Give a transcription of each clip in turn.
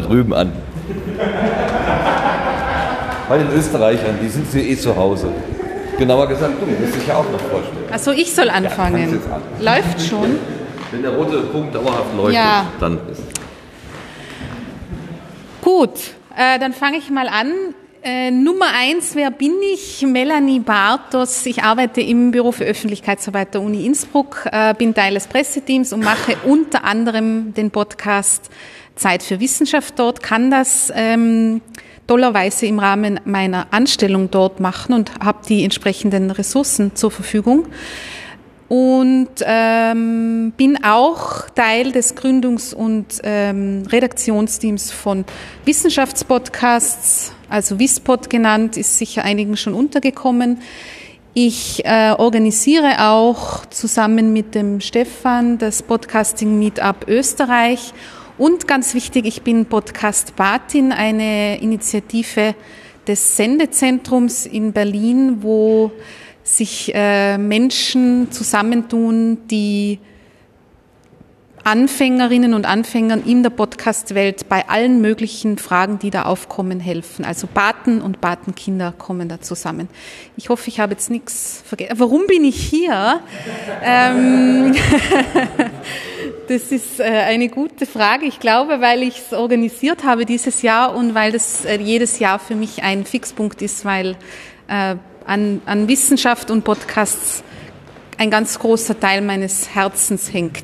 da drüben an. Bei den Österreichern, die sind sie eh zu Hause. Genauer gesagt, du musst dich ja auch noch vorstellen. Achso, ich soll anfangen. Ja. Läuft schon. Wenn der rote Punkt dauerhaft leuchtet, ja. dann ist. Gut, äh, dann fange ich mal an. Äh, Nummer eins, wer bin ich? Melanie Bartos. Ich arbeite im Büro für Öffentlichkeitsarbeit der Uni Innsbruck, äh, bin Teil des Presseteams und mache unter anderem den Podcast Zeit für Wissenschaft dort, kann das ähm, tollerweise im Rahmen meiner Anstellung dort machen und habe die entsprechenden Ressourcen zur Verfügung. Und ähm, bin auch Teil des Gründungs- und ähm, Redaktionsteams von Wissenschaftspodcasts, also Wispod genannt, ist sicher einigen schon untergekommen. Ich äh, organisiere auch zusammen mit dem Stefan das Podcasting Meetup Österreich und ganz wichtig, ich bin Podcast Patin, eine Initiative des Sendezentrums in Berlin, wo sich äh, Menschen zusammentun, die Anfängerinnen und Anfängern in der Podcast-Welt bei allen möglichen Fragen, die da aufkommen, helfen. Also Paten und Patenkinder kommen da zusammen. Ich hoffe, ich habe jetzt nichts vergessen. Warum bin ich hier? ähm Das ist äh, eine gute Frage. Ich glaube, weil ich es organisiert habe dieses Jahr und weil das äh, jedes Jahr für mich ein Fixpunkt ist, weil äh, an, an Wissenschaft und Podcasts ein ganz großer Teil meines Herzens hängt.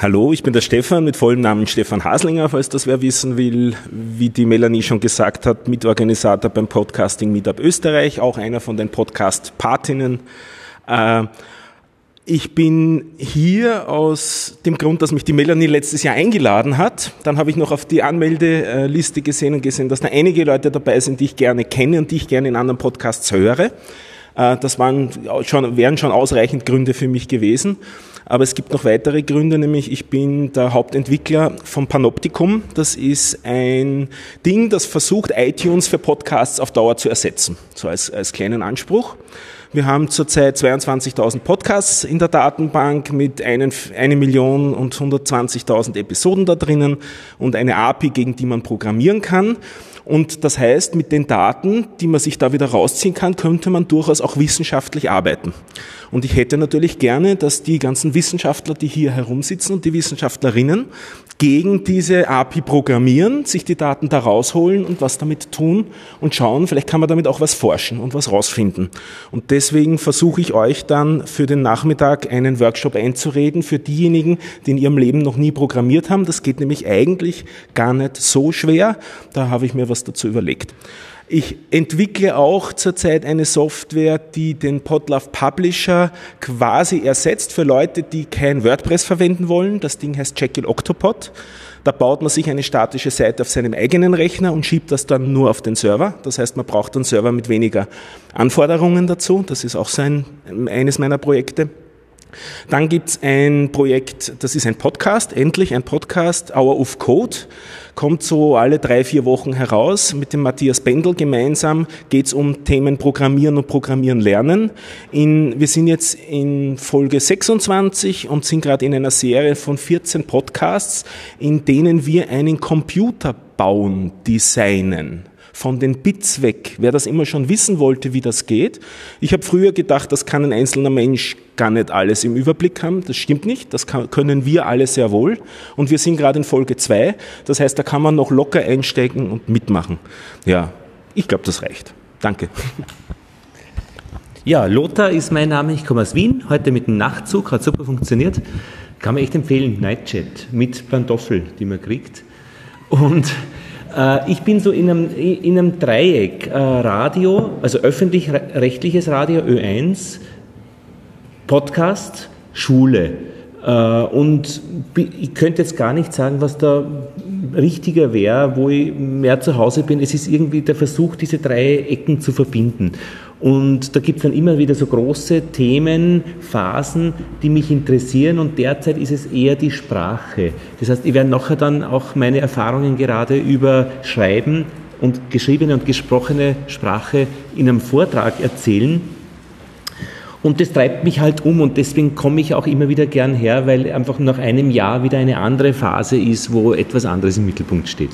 Hallo, ich bin der Stefan mit vollem Namen Stefan Haslinger, falls das wer wissen will. Wie die Melanie schon gesagt hat, Mitorganisator beim Podcasting Meetup Österreich, auch einer von den Podcast-Patinnen äh, ich bin hier aus dem Grund, dass mich die Melanie letztes Jahr eingeladen hat. Dann habe ich noch auf die Anmeldeliste gesehen und gesehen, dass da einige Leute dabei sind, die ich gerne kenne und die ich gerne in anderen Podcasts höre. Äh, das waren schon, wären schon ausreichend Gründe für mich gewesen. Aber es gibt noch weitere Gründe, nämlich ich bin der Hauptentwickler vom Panoptikum. Das ist ein Ding, das versucht, iTunes für Podcasts auf Dauer zu ersetzen. So als, als kleinen Anspruch. Wir haben zurzeit 22.000 Podcasts in der Datenbank mit eine Million und 120.000 Episoden da drinnen und eine API, gegen die man programmieren kann. Und das heißt, mit den Daten, die man sich da wieder rausziehen kann, könnte man durchaus auch wissenschaftlich arbeiten. Und ich hätte natürlich gerne, dass die ganzen Wissenschaftler, die hier herumsitzen und die Wissenschaftlerinnen gegen diese API programmieren, sich die Daten da rausholen und was damit tun und schauen, vielleicht kann man damit auch was forschen und was rausfinden. Und deswegen versuche ich euch dann für den Nachmittag einen Workshop einzureden für diejenigen, die in ihrem Leben noch nie programmiert haben. Das geht nämlich eigentlich gar nicht so schwer. Da habe ich mir was dazu überlegt. Ich entwickle auch zurzeit eine Software, die den Podlove Publisher quasi ersetzt für Leute, die kein WordPress verwenden wollen. Das Ding heißt Jekyll Octopod. Da baut man sich eine statische Seite auf seinem eigenen Rechner und schiebt das dann nur auf den Server. Das heißt, man braucht einen Server mit weniger Anforderungen dazu. Das ist auch so ein, eines meiner Projekte. Dann gibt's ein Projekt, das ist ein Podcast, endlich ein Podcast, Hour of Code, kommt so alle drei, vier Wochen heraus. Mit dem Matthias Bendel gemeinsam geht's um Themen Programmieren und Programmieren lernen. In, wir sind jetzt in Folge 26 und sind gerade in einer Serie von 14 Podcasts, in denen wir einen Computer bauen, designen von den Bits weg. Wer das immer schon wissen wollte, wie das geht. Ich habe früher gedacht, das kann ein einzelner Mensch gar nicht alles im Überblick haben. Das stimmt nicht. Das kann, können wir alle sehr wohl. Und wir sind gerade in Folge 2. Das heißt, da kann man noch locker einsteigen und mitmachen. Ja, ich glaube, das reicht. Danke. Ja, Lothar ist mein Name. Ich komme aus Wien. Heute mit dem Nachtzug. Hat super funktioniert. Kann man echt empfehlen. Nightjet mit Pantoffel, die man kriegt. Und äh, ich bin so in einem, in einem Dreieck. Äh, Radio, also öffentlich-rechtliches Radio, Ö1, Podcast, Schule. Äh, und ich könnte jetzt gar nicht sagen, was da richtiger wäre, wo ich mehr zu Hause bin. Es ist irgendwie der Versuch, diese drei Ecken zu verbinden. Und da gibt es dann immer wieder so große Themen, Phasen, die mich interessieren und derzeit ist es eher die Sprache. Das heißt, ich werde nachher dann auch meine Erfahrungen gerade über Schreiben und geschriebene und gesprochene Sprache in einem Vortrag erzählen. Und das treibt mich halt um und deswegen komme ich auch immer wieder gern her, weil einfach nach einem Jahr wieder eine andere Phase ist, wo etwas anderes im Mittelpunkt steht.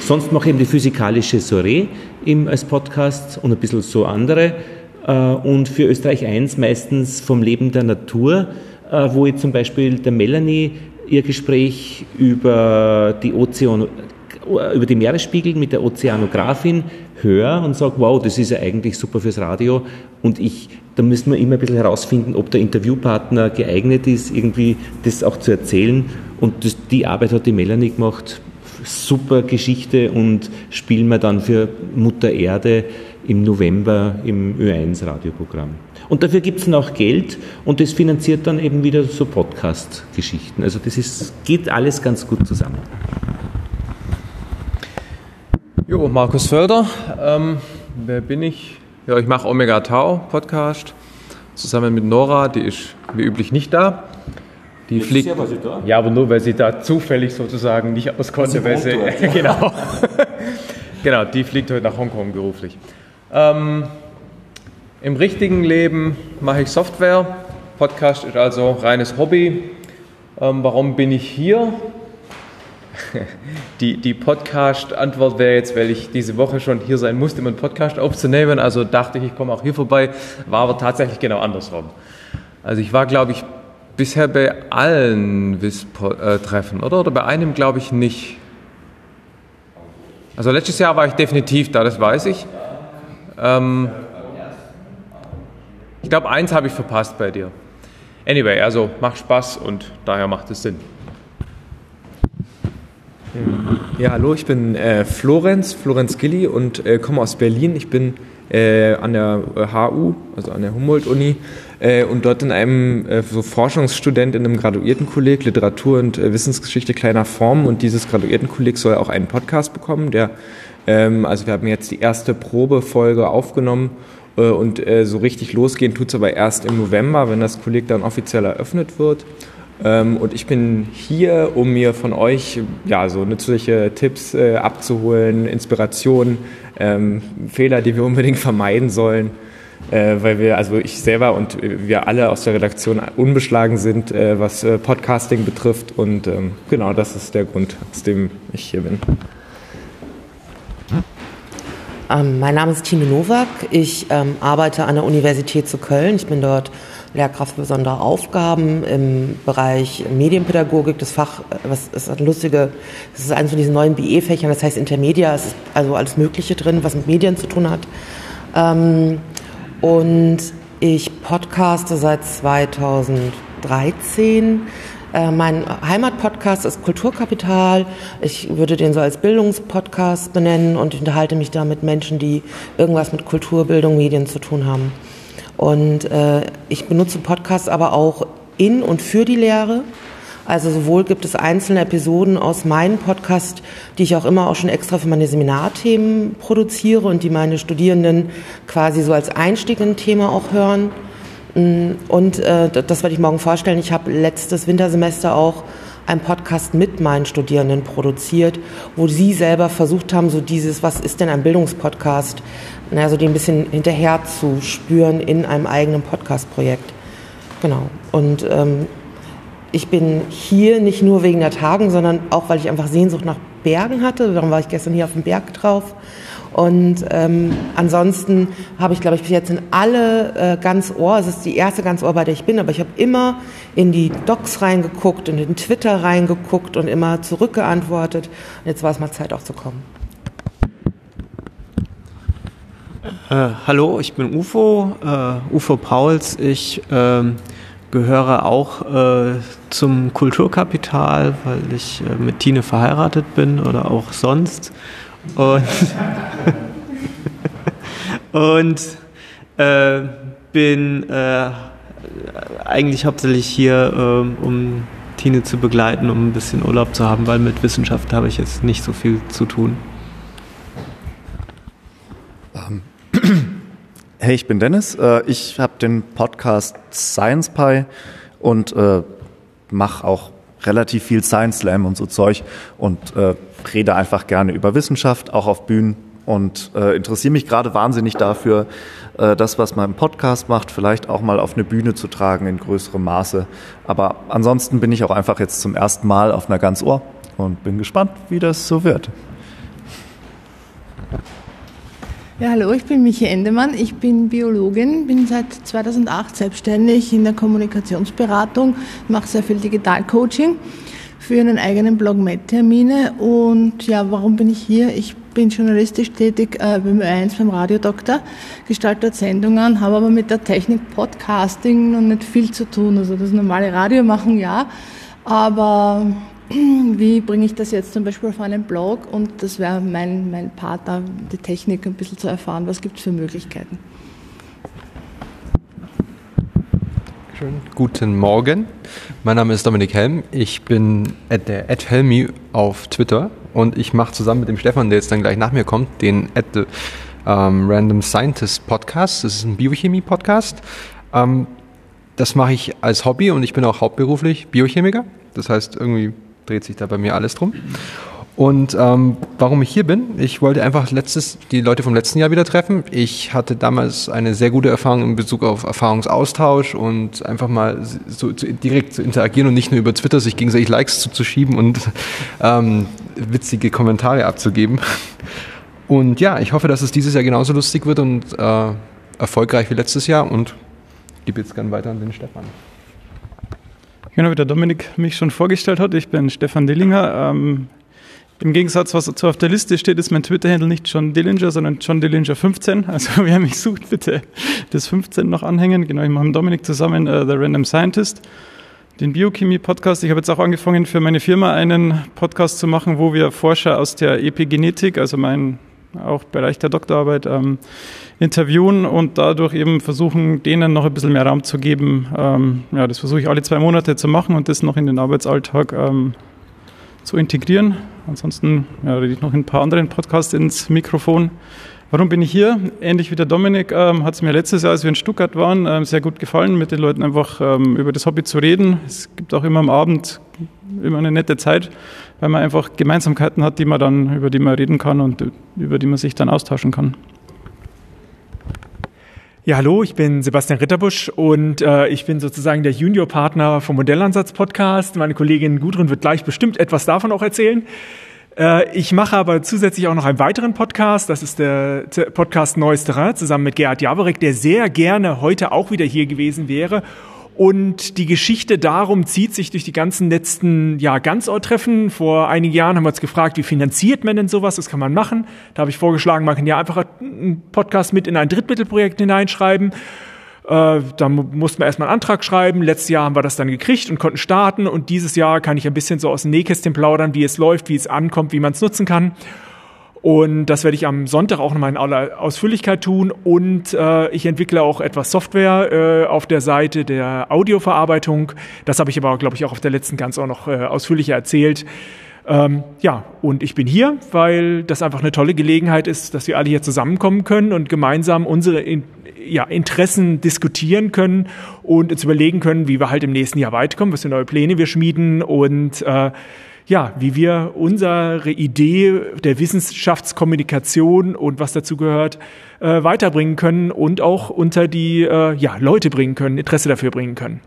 Sonst mache ich eben die physikalische Soiree im, als Podcast und ein bisschen so andere. Äh, und für Österreich 1 meistens vom Leben der Natur, äh, wo ich zum Beispiel der Melanie ihr Gespräch über die Ozean, über die Meeresspiegel mit der Ozeanografin höre und sage, wow, das ist ja eigentlich super fürs Radio. Und ich, da müssen wir immer ein bisschen herausfinden, ob der Interviewpartner geeignet ist, irgendwie das auch zu erzählen. Und das, die Arbeit hat die Melanie gemacht. Super Geschichte und spielen wir dann für Mutter Erde im November im Ö1 Radioprogramm. Und dafür gibt es noch Geld und das finanziert dann eben wieder so Podcast-Geschichten. Also das ist, geht alles ganz gut zusammen. Jo, Markus Völder. Ähm, wer bin ich? Ja, ich mache Omega Tau Podcast zusammen mit Nora, die ist wie üblich nicht da. Die Jetzt fliegt. ist ich da. Ja, aber nur weil sie da zufällig sozusagen nicht aus konnte, weil sie. genau. genau, die fliegt heute nach Hongkong beruflich. Ähm, Im richtigen Leben mache ich Software. Podcast ist also reines Hobby. Ähm, warum bin ich hier? Die, die Podcast-Antwort wäre jetzt, weil ich diese Woche schon hier sein musste, um einen Podcast aufzunehmen. Also dachte ich, ich komme auch hier vorbei. War aber tatsächlich genau andersrum. Also ich war, glaube ich, bisher bei allen WISP-Treffen, oder? Oder bei einem, glaube ich, nicht. Also letztes Jahr war ich definitiv da, das weiß ich. Ähm, ich glaube, eins habe ich verpasst bei dir. Anyway, also macht Spaß und daher macht es Sinn. Ja, hallo, ich bin äh, Florenz, Florenz Gilli und äh, komme aus Berlin. Ich bin äh, an der äh, HU, also an der Humboldt-Uni, äh, und dort in einem äh, so Forschungsstudent in einem Graduiertenkolleg Literatur und äh, Wissensgeschichte kleiner Form. Und dieses Graduiertenkolleg soll auch einen Podcast bekommen. Der, ähm, also wir haben jetzt die erste Probefolge aufgenommen äh, und äh, so richtig losgehen tut es aber erst im November, wenn das Kolleg dann offiziell eröffnet wird. Ähm, und ich bin hier, um mir von euch ja, so nützliche Tipps äh, abzuholen, Inspirationen, ähm, Fehler, die wir unbedingt vermeiden sollen, äh, weil wir, also ich selber und wir alle aus der Redaktion unbeschlagen sind, äh, was äh, Podcasting betrifft. Und ähm, genau das ist der Grund, aus dem ich hier bin. Ähm, mein Name ist Tine Nowak. Ich ähm, arbeite an der Universität zu Köln. Ich bin dort Lehrkraft für besondere Aufgaben im Bereich Medienpädagogik. Das Fach, was ist eine lustige, das ist eines von diesen neuen BE-Fächern, das heißt Intermedia. Es ist also alles Mögliche drin, was mit Medien zu tun hat. Ähm, und ich podcaste seit 2013. Äh, mein Heimatpodcast ist Kulturkapital. Ich würde den so als Bildungspodcast benennen und unterhalte mich da mit Menschen, die irgendwas mit Kultur, Bildung, Medien zu tun haben. Und äh, ich benutze Podcasts aber auch in und für die Lehre. Also sowohl gibt es einzelne Episoden aus meinem Podcast, die ich auch immer auch schon extra für meine Seminarthemen produziere und die meine Studierenden quasi so als Einstieg in ein Thema auch hören. Und äh, das werde ich morgen vorstellen. Ich habe letztes Wintersemester auch einen Podcast mit meinen Studierenden produziert, wo sie selber versucht haben, so dieses, was ist denn ein Bildungspodcast, naja, so die ein bisschen hinterher zu spüren in einem eigenen Podcast-Projekt. Genau. Und ähm, ich bin hier nicht nur wegen der Tagen, sondern auch, weil ich einfach Sehnsucht nach Bergen hatte. Darum war ich gestern hier auf dem Berg drauf. Und ähm, ansonsten habe ich, glaube ich, bis jetzt in alle äh, ganz Ohr, es ist die erste ganz Ohr, bei der ich bin, aber ich habe immer in die Docs reingeguckt, in den Twitter reingeguckt und immer zurückgeantwortet. Und jetzt war es mal Zeit auch zu kommen. Äh, hallo, ich bin UFO, äh, UFO Pauls. Ich ähm, gehöre auch äh, zum Kulturkapital, weil ich äh, mit Tine verheiratet bin oder auch sonst. Und, und äh, bin äh, eigentlich hauptsächlich hier, ähm, um Tine zu begleiten, um ein bisschen Urlaub zu haben, weil mit Wissenschaft habe ich jetzt nicht so viel zu tun. Hey, ich bin Dennis. Äh, Ich habe den Podcast Science Pie und äh, mache auch relativ viel Science Slam und so Zeug und äh, rede einfach gerne über Wissenschaft, auch auf Bühnen, und äh, interessiere mich gerade wahnsinnig dafür, äh, das, was man im Podcast macht, vielleicht auch mal auf eine Bühne zu tragen in größerem Maße. Aber ansonsten bin ich auch einfach jetzt zum ersten Mal auf einer ganz Ohr und bin gespannt, wie das so wird. Ja, hallo, ich bin Michi Endemann. Ich bin Biologin, bin seit 2008 selbstständig in der Kommunikationsberatung, mache sehr viel Digitalcoaching für einen eigenen Blog Med-Termine. Und ja, warum bin ich hier? Ich bin journalistisch tätig äh, beim Ö1 beim Radiodoktor, gestalte Sendungen, habe aber mit der Technik Podcasting noch nicht viel zu tun. Also das normale Radio machen, ja, aber wie bringe ich das jetzt zum Beispiel auf einen Blog? Und das wäre mein, mein Partner, die Technik ein bisschen zu erfahren, was gibt es für Möglichkeiten. Schön. Guten Morgen, mein Name ist Dominik Helm, ich bin at der at Helmi auf Twitter. Und ich mache zusammen mit dem Stefan, der jetzt dann gleich nach mir kommt, den at the, ähm, Random Scientist Podcast, das ist ein Biochemie-Podcast. Ähm, das mache ich als Hobby und ich bin auch hauptberuflich Biochemiker, das heißt irgendwie dreht sich da bei mir alles drum. Und ähm, warum ich hier bin, ich wollte einfach letztes, die Leute vom letzten Jahr wieder treffen. Ich hatte damals eine sehr gute Erfahrung in Bezug auf Erfahrungsaustausch und einfach mal so, so direkt zu interagieren und nicht nur über Twitter sich gegenseitig Likes zuzuschieben und ähm, witzige Kommentare abzugeben. Und ja, ich hoffe, dass es dieses Jahr genauso lustig wird und äh, erfolgreich wie letztes Jahr und gebe jetzt gerne weiter an den Stefan. Genau, wie der Dominik mich schon vorgestellt hat. Ich bin Stefan Dillinger. Ähm, Im Gegensatz, was so auf der Liste steht, ist mein Twitter-Handle nicht John Dillinger, sondern John Dillinger 15. Also wer mich sucht, bitte das 15 noch anhängen. Genau, ich mache mit Dominik zusammen äh, The Random Scientist, den Biochemie-Podcast. Ich habe jetzt auch angefangen, für meine Firma einen Podcast zu machen, wo wir Forscher aus der Epigenetik, also mein auch Bereich der Doktorarbeit, ähm, interviewen und dadurch eben versuchen, denen noch ein bisschen mehr Raum zu geben. Ähm, ja, das versuche ich alle zwei Monate zu machen und das noch in den Arbeitsalltag ähm, zu integrieren. Ansonsten ja, rede ich noch in ein paar anderen Podcasts ins Mikrofon. Warum bin ich hier? Ähnlich wie der Dominik ähm, hat es mir letztes Jahr, als wir in Stuttgart waren, ähm, sehr gut gefallen, mit den Leuten einfach ähm, über das Hobby zu reden. Es gibt auch immer am Abend immer eine nette Zeit, weil man einfach Gemeinsamkeiten hat, die man dann, über die man reden kann und über die man sich dann austauschen kann. Ja, hallo, ich bin Sebastian Ritterbusch und äh, ich bin sozusagen der Juniorpartner vom Modellansatz-Podcast. Meine Kollegin Gudrun wird gleich bestimmt etwas davon auch erzählen. Äh, ich mache aber zusätzlich auch noch einen weiteren Podcast. Das ist der Podcast Neues Terrain zusammen mit Gerhard Javorek, der sehr gerne heute auch wieder hier gewesen wäre und die Geschichte darum zieht sich durch die ganzen letzten ja, Ganzort-Treffen. Vor einigen Jahren haben wir uns gefragt, wie finanziert man denn sowas? Das kann man machen. Da habe ich vorgeschlagen, man kann ja einfach einen Podcast mit in ein Drittmittelprojekt hineinschreiben. Äh, da mussten wir erstmal einen Antrag schreiben. Letztes Jahr haben wir das dann gekriegt und konnten starten. Und dieses Jahr kann ich ein bisschen so aus dem Nähkästchen plaudern, wie es läuft, wie es ankommt, wie man es nutzen kann. Und das werde ich am Sonntag auch nochmal in aller Ausführlichkeit tun. Und äh, ich entwickle auch etwas Software äh, auf der Seite der Audioverarbeitung. Das habe ich aber, glaube ich, auch auf der letzten ganz auch noch äh, ausführlicher erzählt. Ähm, ja, und ich bin hier, weil das einfach eine tolle Gelegenheit ist, dass wir alle hier zusammenkommen können und gemeinsam unsere in, ja, Interessen diskutieren können und uns überlegen können, wie wir halt im nächsten Jahr weiterkommen, was für neue Pläne wir schmieden und äh, ja, wie wir unsere Idee der Wissenschaftskommunikation und was dazu gehört, äh, weiterbringen können und auch unter die äh, ja, Leute bringen können, Interesse dafür bringen können.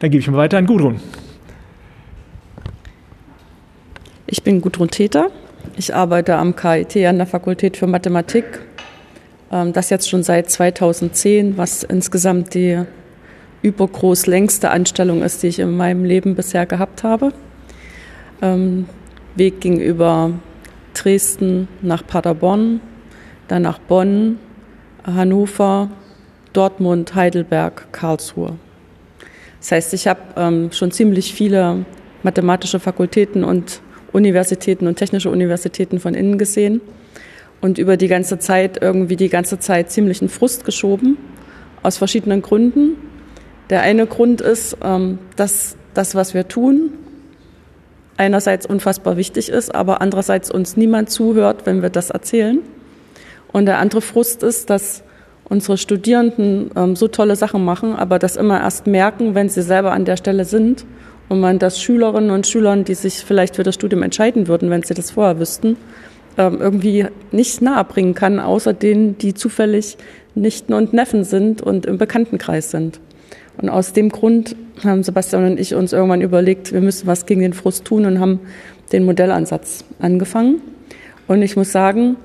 Dann gebe ich mal weiter an Gudrun. Ich bin Gudrun Täter. Ich arbeite am KIT an der Fakultät für Mathematik. Ähm, das jetzt schon seit 2010, was insgesamt die übergroß längste Anstellung ist, die ich in meinem Leben bisher gehabt habe. Ähm, Weg ging über Dresden nach Paderborn, dann nach Bonn, Hannover, Dortmund, Heidelberg, Karlsruhe. Das heißt, ich habe ähm, schon ziemlich viele mathematische Fakultäten und Universitäten und technische Universitäten von innen gesehen und über die ganze Zeit irgendwie die ganze Zeit ziemlichen Frust geschoben, aus verschiedenen Gründen. Der eine Grund ist, ähm, dass das, was wir tun, einerseits unfassbar wichtig ist, aber andererseits uns niemand zuhört, wenn wir das erzählen. Und der andere Frust ist, dass unsere Studierenden ähm, so tolle Sachen machen, aber das immer erst merken, wenn sie selber an der Stelle sind und man das Schülerinnen und Schülern, die sich vielleicht für das Studium entscheiden würden, wenn sie das vorher wüssten, ähm, irgendwie nicht nahe bringen kann, außer denen, die zufällig Nichten und Neffen sind und im Bekanntenkreis sind. Und aus dem Grund haben Sebastian und ich uns irgendwann überlegt, wir müssen was gegen den Frust tun und haben den Modellansatz angefangen. Und ich muss sagen,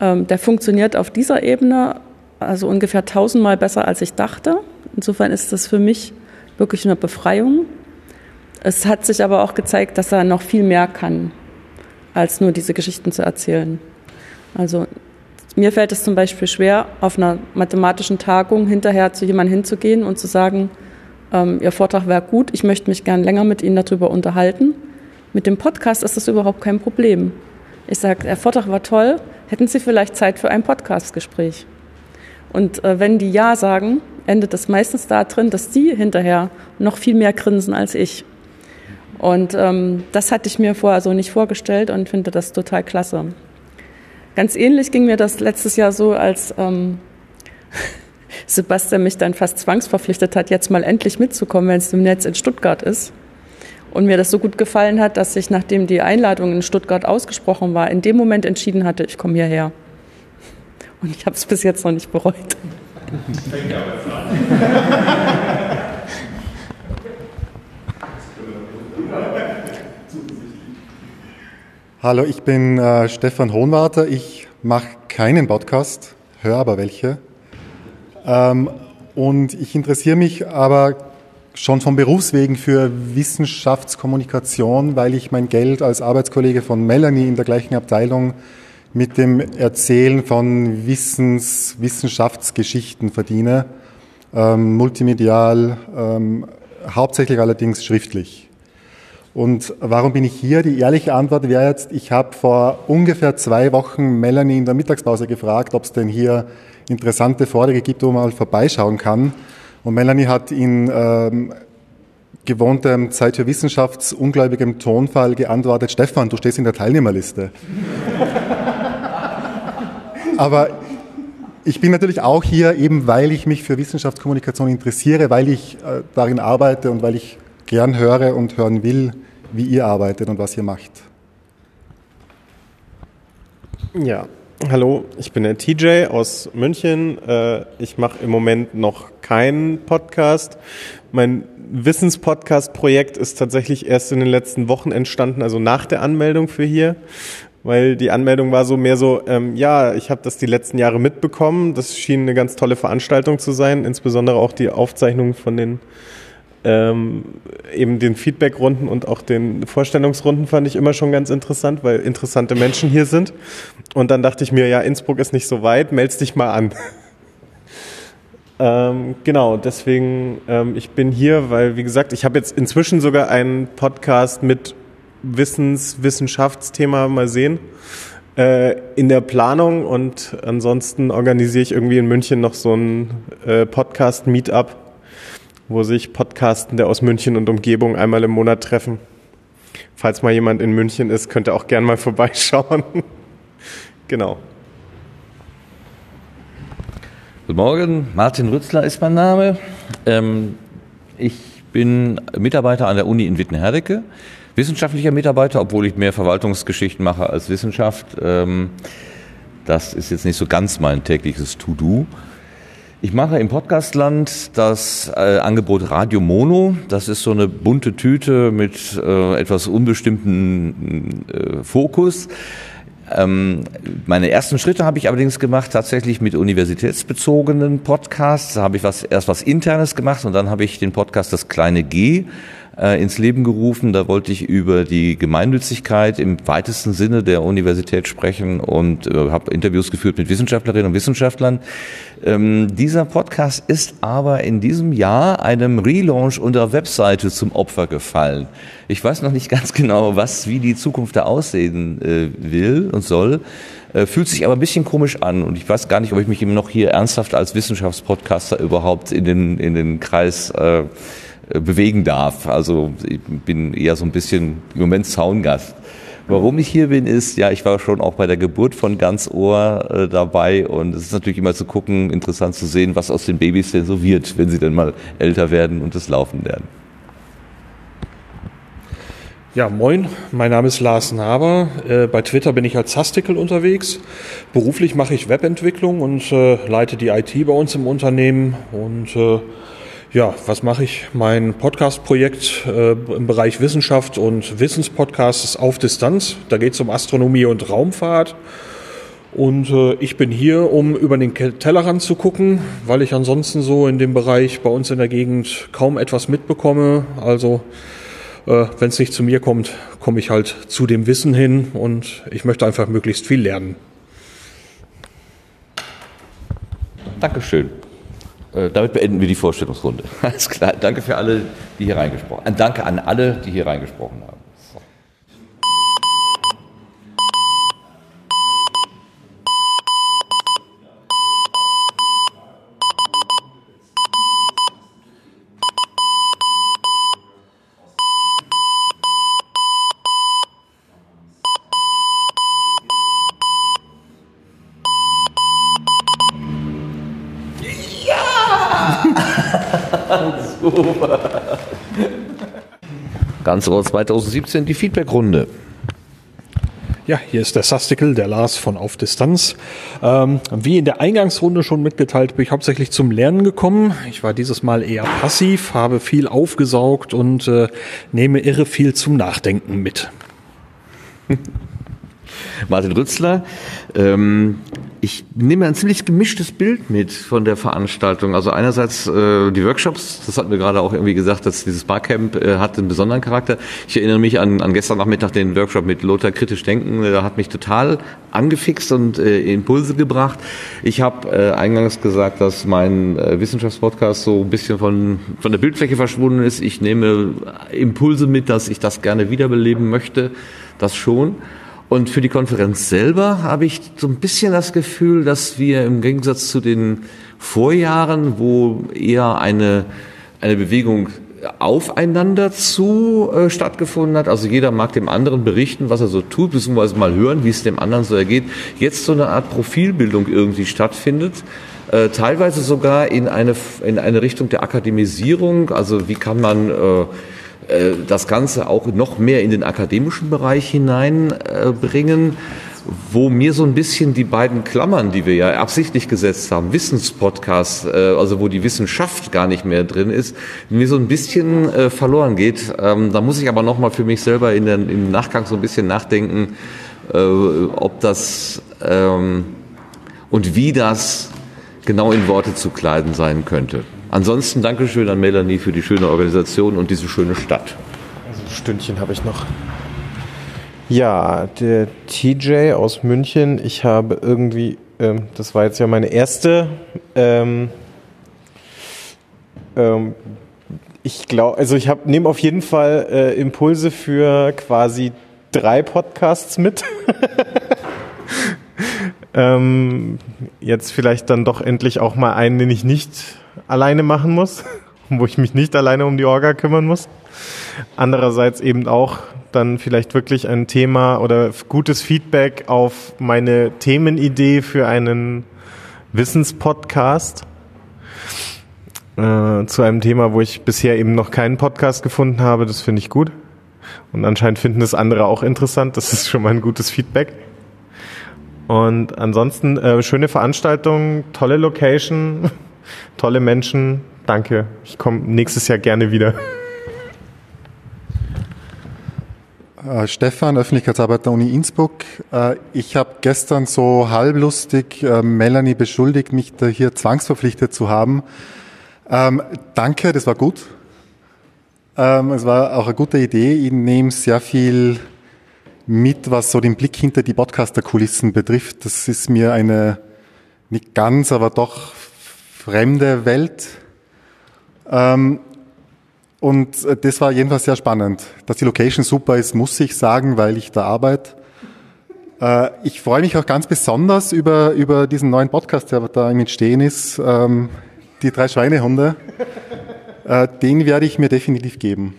ähm, der funktioniert auf dieser Ebene also ungefähr tausendmal besser, als ich dachte. Insofern ist das für mich wirklich eine Befreiung. Es hat sich aber auch gezeigt, dass er noch viel mehr kann, als nur diese Geschichten zu erzählen. Also mir fällt es zum Beispiel schwer, auf einer mathematischen Tagung hinterher zu jemandem hinzugehen und zu sagen, ähm, Ihr Vortrag wäre gut, ich möchte mich gern länger mit Ihnen darüber unterhalten. Mit dem Podcast ist das überhaupt kein Problem. Ich sage, der Vortrag war toll, hätten Sie vielleicht Zeit für ein Podcastgespräch? Und äh, wenn die Ja sagen, endet es meistens darin, dass die hinterher noch viel mehr grinsen als ich. Und ähm, das hatte ich mir vorher so nicht vorgestellt und finde das total klasse. Ganz ähnlich ging mir das letztes Jahr so, als ähm, Sebastian mich dann fast zwangsverpflichtet hat, jetzt mal endlich mitzukommen, wenn es im Netz in Stuttgart ist. Und mir das so gut gefallen hat, dass ich, nachdem die Einladung in Stuttgart ausgesprochen war, in dem Moment entschieden hatte, ich komme hierher. Und ich habe es bis jetzt noch nicht bereut. Hallo, ich bin äh, Stefan Hohnwarter. Ich mache keinen Podcast, höre aber welche. Ähm, und ich interessiere mich aber schon vom Berufswegen für Wissenschaftskommunikation, weil ich mein Geld als Arbeitskollege von Melanie in der gleichen Abteilung mit dem Erzählen von Wissens, Wissenschaftsgeschichten verdiene, ähm, multimedial, ähm, hauptsächlich allerdings schriftlich. Und warum bin ich hier? Die ehrliche Antwort wäre jetzt, ich habe vor ungefähr zwei Wochen Melanie in der Mittagspause gefragt, ob es denn hier interessante Vorträge gibt, wo man mal vorbeischauen kann. Und Melanie hat in ähm, gewohntem Zeit für Wissenschaftsungläubigem Tonfall geantwortet, Stefan, du stehst in der Teilnehmerliste. Aber ich bin natürlich auch hier, eben weil ich mich für Wissenschaftskommunikation interessiere, weil ich äh, darin arbeite und weil ich gern höre und hören will, wie ihr arbeitet und was ihr macht. Ja, hallo, ich bin der TJ aus München. Äh, ich mache im Moment noch keinen Podcast. Mein Wissenspodcast-Projekt ist tatsächlich erst in den letzten Wochen entstanden, also nach der Anmeldung für hier weil die Anmeldung war so mehr so, ähm, ja, ich habe das die letzten Jahre mitbekommen. Das schien eine ganz tolle Veranstaltung zu sein, insbesondere auch die Aufzeichnung von den ähm, eben den Feedbackrunden und auch den Vorstellungsrunden fand ich immer schon ganz interessant, weil interessante Menschen hier sind. Und dann dachte ich mir, ja, Innsbruck ist nicht so weit, meld's dich mal an. ähm, genau, deswegen, ähm, ich bin hier, weil, wie gesagt, ich habe jetzt inzwischen sogar einen Podcast mit Wissens-, Wissenschaftsthema mal sehen äh, in der Planung und ansonsten organisiere ich irgendwie in München noch so ein äh, Podcast-Meetup wo sich Podcastende aus München und Umgebung einmal im Monat treffen. Falls mal jemand in München ist, könnt ihr auch gern mal vorbeischauen. genau. Guten Morgen, Martin Rützler ist mein Name. Ähm, ich bin Mitarbeiter an der Uni in Wittenherdecke, wissenschaftlicher Mitarbeiter, obwohl ich mehr Verwaltungsgeschichten mache als Wissenschaft. Ähm, das ist jetzt nicht so ganz mein tägliches To-Do. Ich mache im Podcastland das äh, Angebot Radio Mono. Das ist so eine bunte Tüte mit äh, etwas unbestimmten äh, Fokus. Ähm, meine ersten Schritte habe ich allerdings gemacht tatsächlich mit universitätsbezogenen Podcasts. Da habe ich was, erst was Internes gemacht und dann habe ich den Podcast Das kleine G äh, ins Leben gerufen. Da wollte ich über die Gemeinnützigkeit im weitesten Sinne der Universität sprechen und äh, habe Interviews geführt mit Wissenschaftlerinnen und Wissenschaftlern. Ähm, dieser Podcast ist aber in diesem Jahr einem Relaunch unserer Webseite zum Opfer gefallen. Ich weiß noch nicht ganz genau, was, wie die Zukunft da aussehen äh, will und soll. Äh, fühlt sich aber ein bisschen komisch an und ich weiß gar nicht, ob ich mich eben noch hier ernsthaft als Wissenschaftspodcaster überhaupt in den, in den Kreis äh, bewegen darf. Also ich bin eher so ein bisschen im Moment Zaungast. Warum ich hier bin, ist, ja, ich war schon auch bei der Geburt von ganz Ohr äh, dabei und es ist natürlich immer zu gucken, interessant zu sehen, was aus den Babys denn so wird, wenn sie dann mal älter werden und es laufen lernen. Ja, moin, mein Name ist Lars Naber. Äh, bei Twitter bin ich als Sastikel unterwegs. Beruflich mache ich Webentwicklung und äh, leite die IT bei uns im Unternehmen. Und äh, ja, was mache ich? Mein Podcast-Projekt äh, im Bereich Wissenschaft und Wissenspodcast ist auf Distanz. Da geht es um Astronomie und Raumfahrt. Und äh, ich bin hier, um über den Tellerrand zu gucken, weil ich ansonsten so in dem Bereich bei uns in der Gegend kaum etwas mitbekomme. Also äh, wenn es nicht zu mir kommt, komme ich halt zu dem Wissen hin und ich möchte einfach möglichst viel lernen. Dankeschön. Äh, damit beenden wir die Vorstellungsrunde. Alles klar. Danke für alle, die hier reingesprochen haben. Danke an alle, die hier reingesprochen haben. Ganz Rohr 2017 die Feedbackrunde. Ja, hier ist der Sastikel, der Lars von Auf Distanz. Ähm, wie in der Eingangsrunde schon mitgeteilt, bin ich hauptsächlich zum Lernen gekommen. Ich war dieses Mal eher passiv, habe viel aufgesaugt und äh, nehme irre viel zum Nachdenken mit. Martin Rützler, ähm, ich nehme ein ziemlich gemischtes Bild mit von der Veranstaltung. Also einerseits äh, die Workshops, das hatten wir gerade auch irgendwie gesagt, dass dieses Barcamp äh, hat einen besonderen Charakter. Ich erinnere mich an, an gestern Nachmittag den Workshop mit Lothar kritisch denken. Der hat mich total angefixt und äh, Impulse gebracht. Ich habe äh, eingangs gesagt, dass mein äh, Wissenschaftspodcast so ein bisschen von von der Bildfläche verschwunden ist. Ich nehme Impulse mit, dass ich das gerne wiederbeleben möchte. Das schon. Und für die Konferenz selber habe ich so ein bisschen das Gefühl, dass wir im Gegensatz zu den Vorjahren, wo eher eine, eine Bewegung aufeinander zu äh, stattgefunden hat. Also jeder mag dem anderen berichten, was er so tut, beziehungsweise mal hören, wie es dem anderen so ergeht. Jetzt so eine Art Profilbildung irgendwie stattfindet. Äh, teilweise sogar in eine, in eine Richtung der Akademisierung. Also wie kann man äh, das Ganze auch noch mehr in den akademischen Bereich hineinbringen, wo mir so ein bisschen die beiden Klammern, die wir ja absichtlich gesetzt haben, Wissenspodcast, äh, also wo die Wissenschaft gar nicht mehr drin ist, mir so ein bisschen äh, verloren geht. Ähm, da muss ich aber nochmal für mich selber in den, im Nachgang so ein bisschen nachdenken, ob das ähm, und wie das genau in Worte zu kleiden sein könnte. Ansonsten Dankeschön an Melanie für die schöne Organisation und diese schöne Stadt. Also ein Stündchen habe ich noch. Ja, der TJ aus München. Ich habe irgendwie, ähm, das war jetzt ja meine erste. Ähm, ähm, ich glaube, also ich habe nehme auf jeden Fall äh, Impulse für quasi drei Podcasts mit. ähm, jetzt vielleicht dann doch endlich auch mal einen, den ich nicht alleine machen muss, wo ich mich nicht alleine um die Orga kümmern muss. Andererseits eben auch dann vielleicht wirklich ein Thema oder gutes Feedback auf meine Themenidee für einen Wissenspodcast. Äh, zu einem Thema, wo ich bisher eben noch keinen Podcast gefunden habe. Das finde ich gut. Und anscheinend finden es andere auch interessant. Das ist schon mal ein gutes Feedback. Und ansonsten äh, schöne Veranstaltung, tolle Location tolle Menschen. Danke. Ich komme nächstes Jahr gerne wieder. Äh, Stefan, Öffentlichkeitsarbeit der Uni Innsbruck. Äh, ich habe gestern so halblustig äh, Melanie beschuldigt, mich hier zwangsverpflichtet zu haben. Ähm, danke, das war gut. Ähm, es war auch eine gute Idee. Ich nehme sehr viel mit, was so den Blick hinter die Podcaster-Kulissen betrifft. Das ist mir eine nicht ganz, aber doch fremde Welt. Ähm, und äh, das war jedenfalls sehr spannend. Dass die Location super ist, muss ich sagen, weil ich da arbeite. Äh, ich freue mich auch ganz besonders über, über diesen neuen Podcast, der da im Entstehen ist, ähm, die drei Schweinehunde. Äh, den werde ich mir definitiv geben.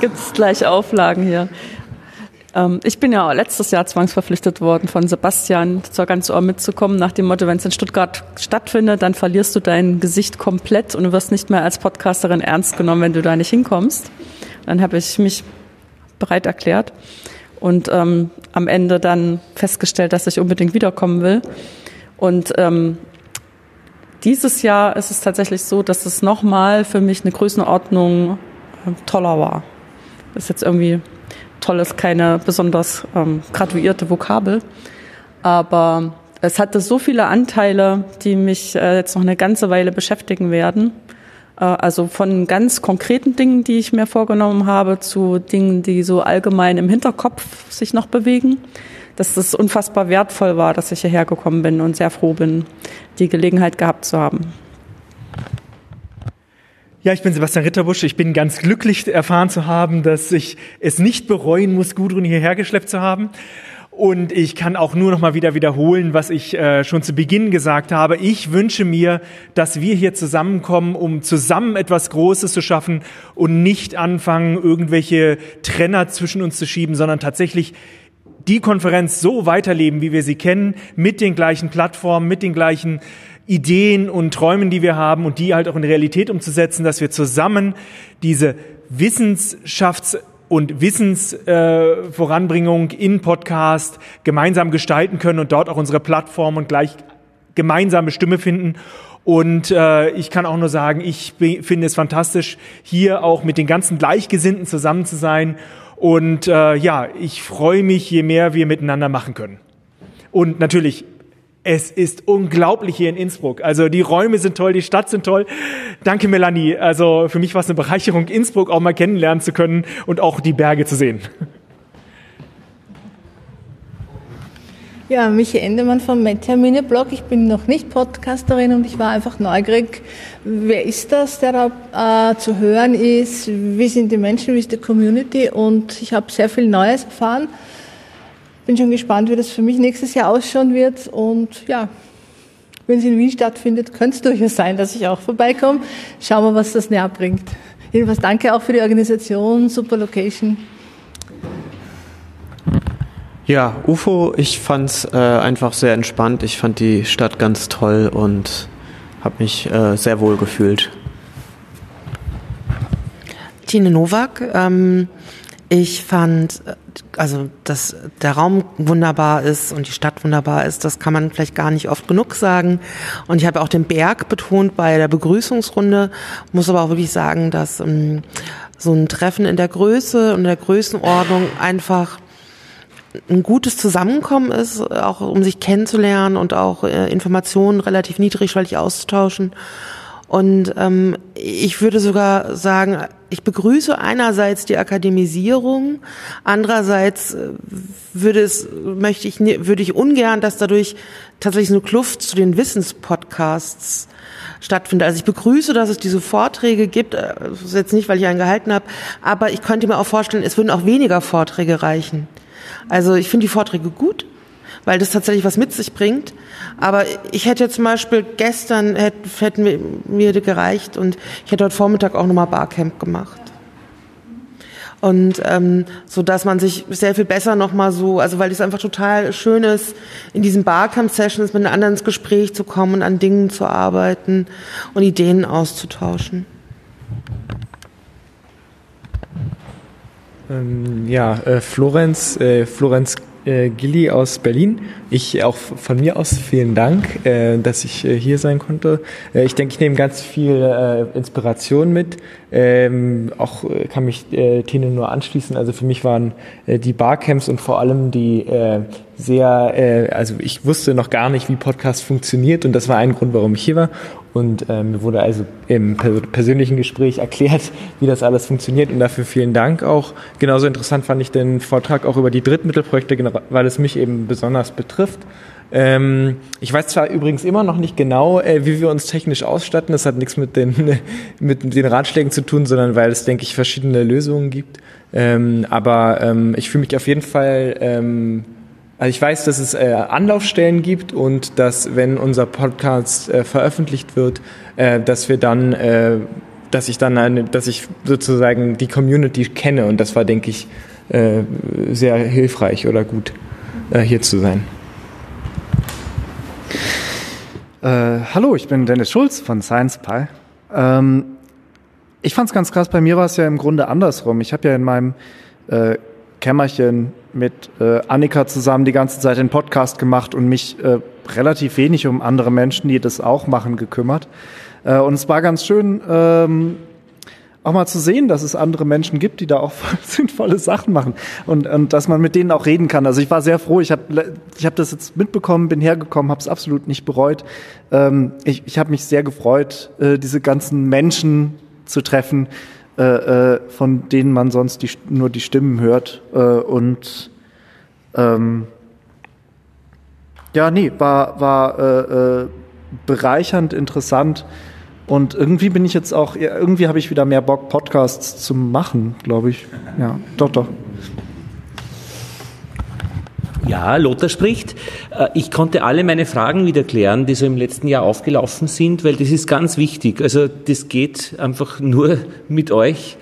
Gibt es gleich Auflagen hier. Ähm, ich bin ja letztes Jahr zwangsverpflichtet worden von Sebastian zur ganz Ohr mitzukommen, nach dem Motto, wenn es in Stuttgart stattfindet, dann verlierst du dein Gesicht komplett und du wirst nicht mehr als Podcasterin ernst genommen, wenn du da nicht hinkommst. Dann habe ich mich bereit erklärt und ähm, am Ende dann festgestellt, dass ich unbedingt wiederkommen will. Und ähm, dieses Jahr ist es tatsächlich so, dass es nochmal für mich eine Größenordnung äh, toller war. Das ist jetzt irgendwie toll, ist keine besonders ähm, graduierte Vokabel, aber es hatte so viele Anteile, die mich äh, jetzt noch eine ganze Weile beschäftigen werden. Äh, also von ganz konkreten Dingen, die ich mir vorgenommen habe, zu Dingen, die so allgemein im Hinterkopf sich noch bewegen dass es unfassbar wertvoll war, dass ich hierher gekommen bin und sehr froh bin, die Gelegenheit gehabt zu haben. Ja, ich bin Sebastian Ritterbusch. Ich bin ganz glücklich erfahren zu haben, dass ich es nicht bereuen muss, Gudrun hierher geschleppt zu haben. Und ich kann auch nur noch mal wieder wiederholen, was ich äh, schon zu Beginn gesagt habe. Ich wünsche mir, dass wir hier zusammenkommen, um zusammen etwas Großes zu schaffen und nicht anfangen, irgendwelche Trenner zwischen uns zu schieben, sondern tatsächlich die Konferenz so weiterleben, wie wir sie kennen, mit den gleichen Plattformen, mit den gleichen Ideen und Träumen, die wir haben und die halt auch in Realität umzusetzen, dass wir zusammen diese Wissenschafts- und Wissensvoranbringung äh, in Podcast gemeinsam gestalten können und dort auch unsere Plattform und gleich gemeinsame Stimme finden. Und äh, ich kann auch nur sagen, ich finde es fantastisch, hier auch mit den ganzen Gleichgesinnten zusammen zu sein und äh, ja, ich freue mich, je mehr wir miteinander machen können. Und natürlich, es ist unglaublich hier in Innsbruck. Also die Räume sind toll, die Stadt sind toll. Danke, Melanie. Also für mich war es eine Bereicherung, Innsbruck auch mal kennenlernen zu können und auch die Berge zu sehen. Ja, Michi Endemann vom Mettermine Blog. Ich bin noch nicht Podcasterin und ich war einfach neugierig, wer ist das, der da äh, zu hören ist, wie sind die Menschen, wie ist die Community und ich habe sehr viel Neues erfahren. Bin schon gespannt, wie das für mich nächstes Jahr ausschauen wird und ja, wenn es in Wien stattfindet, könnte es durchaus sein, dass ich auch vorbeikomme. Schauen wir, was das näher bringt. Jedenfalls danke auch für die Organisation, super Location. Ja, UFO, ich fand's äh, einfach sehr entspannt. Ich fand die Stadt ganz toll und habe mich äh, sehr wohl gefühlt. Tine Nowak, ähm, ich fand, also dass der Raum wunderbar ist und die Stadt wunderbar ist, das kann man vielleicht gar nicht oft genug sagen. Und ich habe auch den Berg betont bei der Begrüßungsrunde, muss aber auch wirklich sagen, dass ähm, so ein Treffen in der Größe und der Größenordnung einfach ein gutes Zusammenkommen ist, auch um sich kennenzulernen und auch äh, Informationen relativ niedrigschwellig auszutauschen. Und ähm, ich würde sogar sagen, ich begrüße einerseits die Akademisierung, andererseits äh, würde es möchte ich würde ich ungern, dass dadurch tatsächlich eine Kluft zu den Wissenspodcasts stattfindet. Also ich begrüße, dass es diese Vorträge gibt. Äh, das ist jetzt nicht, weil ich einen gehalten habe, aber ich könnte mir auch vorstellen, es würden auch weniger Vorträge reichen. Also ich finde die Vorträge gut, weil das tatsächlich was mit sich bringt. Aber ich hätte zum Beispiel gestern hätten mir, gereicht und ich hätte heute Vormittag auch nochmal Barcamp gemacht. Und ähm, so dass man sich sehr viel besser nochmal so, also weil es einfach total schön ist, in diesen Barcamp-Sessions mit anderen ins Gespräch zu kommen und an Dingen zu arbeiten und Ideen auszutauschen. Ähm, ja, äh, Florenz, äh, Florenz äh, Gilli aus Berlin. Ich auch von mir aus vielen Dank, äh, dass ich äh, hier sein konnte. Äh, ich denke, ich nehme ganz viel äh, Inspiration mit. Ähm, auch äh, kann mich äh, Tine nur anschließen. Also für mich waren äh, die Barcamps und vor allem die sehr, also ich wusste noch gar nicht, wie Podcast funktioniert und das war ein Grund, warum ich hier war. Und ähm, mir wurde also im persönlichen Gespräch erklärt, wie das alles funktioniert. Und dafür vielen Dank auch. Genauso interessant fand ich den Vortrag auch über die Drittmittelprojekte, weil es mich eben besonders betrifft. Ähm, ich weiß zwar übrigens immer noch nicht genau, äh, wie wir uns technisch ausstatten. Das hat nichts mit den, mit den Ratschlägen zu tun, sondern weil es, denke ich, verschiedene Lösungen gibt. Ähm, aber ähm, ich fühle mich auf jeden Fall ähm, also ich weiß, dass es äh, Anlaufstellen gibt und dass, wenn unser Podcast äh, veröffentlicht wird, äh, dass wir dann, äh, dass ich dann eine, dass ich sozusagen die Community kenne und das war, denke ich, äh, sehr hilfreich oder gut, äh, hier zu sein. Äh, hallo, ich bin Dennis Schulz von SciencePy. Ähm, ich fand es ganz krass, bei mir war es ja im Grunde andersrum. Ich habe ja in meinem äh, Kämmerchen mit äh, Annika zusammen die ganze Zeit den Podcast gemacht und mich äh, relativ wenig um andere Menschen, die das auch machen, gekümmert. Äh, und es war ganz schön, ähm, auch mal zu sehen, dass es andere Menschen gibt, die da auch sinnvolle Sachen machen und, und dass man mit denen auch reden kann. Also ich war sehr froh. Ich habe ich hab das jetzt mitbekommen, bin hergekommen, habe es absolut nicht bereut. Ähm, ich ich habe mich sehr gefreut, äh, diese ganzen Menschen zu treffen, äh, äh, von denen man sonst die, nur die Stimmen hört. Äh, und ähm, ja, nee, war, war äh, äh, bereichernd, interessant. Und irgendwie bin ich jetzt auch, irgendwie habe ich wieder mehr Bock, Podcasts zu machen, glaube ich. Ja, doch, doch. Ja, Lothar spricht. Äh, ich konnte alle meine Fragen wieder klären, die so im letzten Jahr aufgelaufen sind, weil das ist ganz wichtig. Also das geht einfach nur mit euch.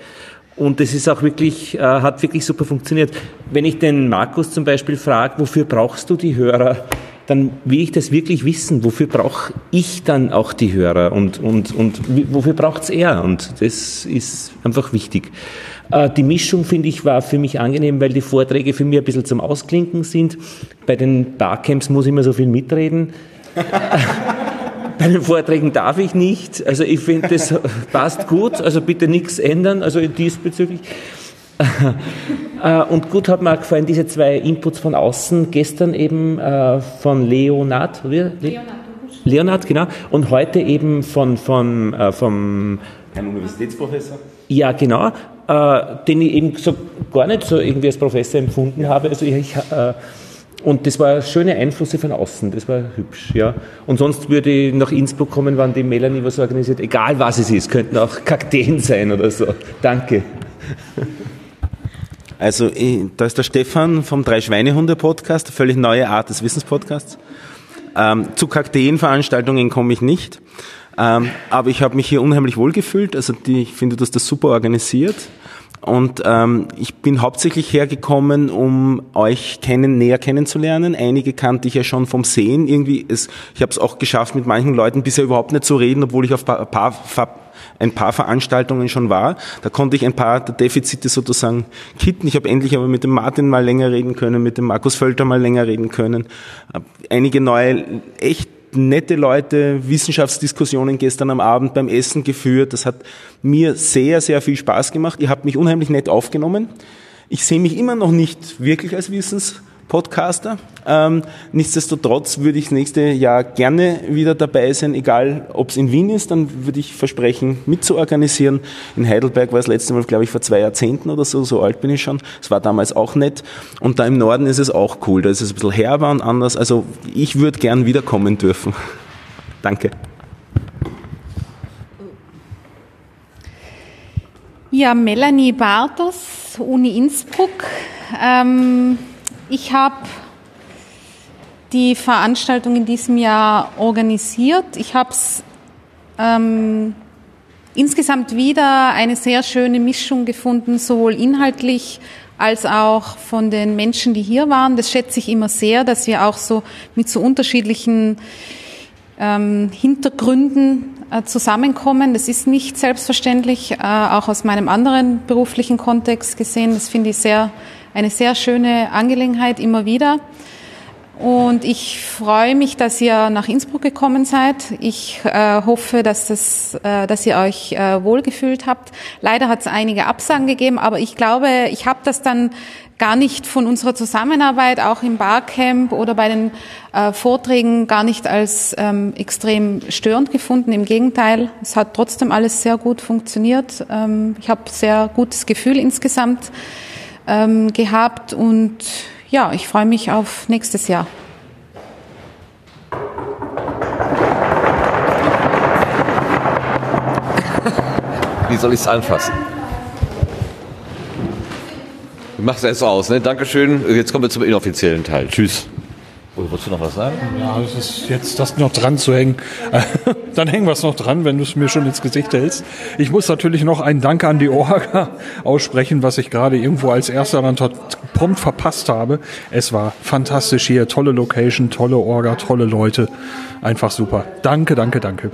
Und das ist auch wirklich, äh, hat wirklich super funktioniert. Wenn ich den Markus zum Beispiel frage, wofür brauchst du die Hörer? Dann will ich das wirklich wissen. Wofür brauche ich dann auch die Hörer und, und, und wofür braucht's er? Und das ist einfach wichtig. Äh, die Mischung, finde ich, war für mich angenehm, weil die Vorträge für mich ein bisschen zum Ausklinken sind. Bei den Barcamps muss ich immer so viel mitreden. Bei den Vorträgen darf ich nicht. Also ich finde, das passt gut. Also bitte nichts ändern, also diesbezüglich. Äh, und gut hat mir auch gefallen, diese zwei Inputs von außen, gestern eben äh, von Leonard, oder? Leonard. Leonard, genau. Und heute eben von, von, äh, vom ein Universitätsprofessor? Ja, genau, äh, den ich eben so gar nicht so irgendwie als Professor empfunden habe. Also ich, äh, und das war schöne Einflüsse von außen, das war hübsch, ja. Und sonst würde ich nach Innsbruck kommen, wann die Melanie was organisiert, egal was es ist, könnten auch Kakteen sein oder so. Danke. Also da ist der Stefan vom Drei-Schweinehunde-Podcast, eine völlig neue Art des Wissenspodcasts. Ähm, zu Kakteenveranstaltungen komme ich nicht, ähm, aber ich habe mich hier unheimlich wohl gefühlt. Also die, ich finde, du hast das super organisiert. Und ähm, ich bin hauptsächlich hergekommen, um euch kennen, näher kennenzulernen. Einige kannte ich ja schon vom Sehen. Irgendwie, es, ich habe es auch geschafft, mit manchen Leuten bisher überhaupt nicht zu reden, obwohl ich auf ein paar, paar ein paar Veranstaltungen schon war. Da konnte ich ein paar Defizite sozusagen kitten. Ich habe endlich aber mit dem Martin mal länger reden können, mit dem Markus Völter mal länger reden können. Einige neue, echt nette Leute, Wissenschaftsdiskussionen gestern am Abend beim Essen geführt. Das hat mir sehr, sehr viel Spaß gemacht. Ihr habt mich unheimlich nett aufgenommen. Ich sehe mich immer noch nicht wirklich als Wissens Podcaster. Ähm, nichtsdestotrotz würde ich nächste Jahr gerne wieder dabei sein, egal ob es in Wien ist, dann würde ich versprechen, mitzuorganisieren. In Heidelberg war es letzte Mal, glaube ich, vor zwei Jahrzehnten oder so, so alt bin ich schon. Es war damals auch nett. Und da im Norden ist es auch cool, da ist es ein bisschen herber und anders. Also ich würde gern wiederkommen dürfen. Danke. Ja, Melanie Bartos, Uni Innsbruck. Ähm ich habe die Veranstaltung in diesem Jahr organisiert. Ich habe es ähm, insgesamt wieder eine sehr schöne Mischung gefunden, sowohl inhaltlich als auch von den Menschen, die hier waren. Das schätze ich immer sehr, dass wir auch so mit so unterschiedlichen ähm, Hintergründen äh, zusammenkommen. Das ist nicht selbstverständlich, äh, auch aus meinem anderen beruflichen Kontext gesehen. Das finde ich sehr eine sehr schöne Angelegenheit immer wieder. Und ich freue mich, dass ihr nach Innsbruck gekommen seid. Ich äh, hoffe, dass, das, äh, dass ihr euch äh, wohlgefühlt habt. Leider hat es einige Absagen gegeben, aber ich glaube, ich habe das dann gar nicht von unserer Zusammenarbeit, auch im Barcamp oder bei den äh, Vorträgen, gar nicht als ähm, extrem störend gefunden. Im Gegenteil, es hat trotzdem alles sehr gut funktioniert. Ähm, ich habe sehr gutes Gefühl insgesamt ähm, gehabt und ja, ich freue mich auf nächstes Jahr. Wie soll ich es anfassen? Du machst es aus, ne? Dankeschön. Jetzt kommen wir zum inoffiziellen Teil. Tschüss. Oh, wolltest du noch was sagen? Ja, es ist jetzt das noch dran zu hängen. dann hängen wir es noch dran, wenn du es mir schon ins Gesicht hältst. Ich muss natürlich noch einen Dank an die Orga aussprechen, was ich gerade irgendwo als erster dann prompt verpasst habe. Es war fantastisch hier, tolle Location, tolle Orga, tolle Leute. Einfach super. Danke, danke, danke.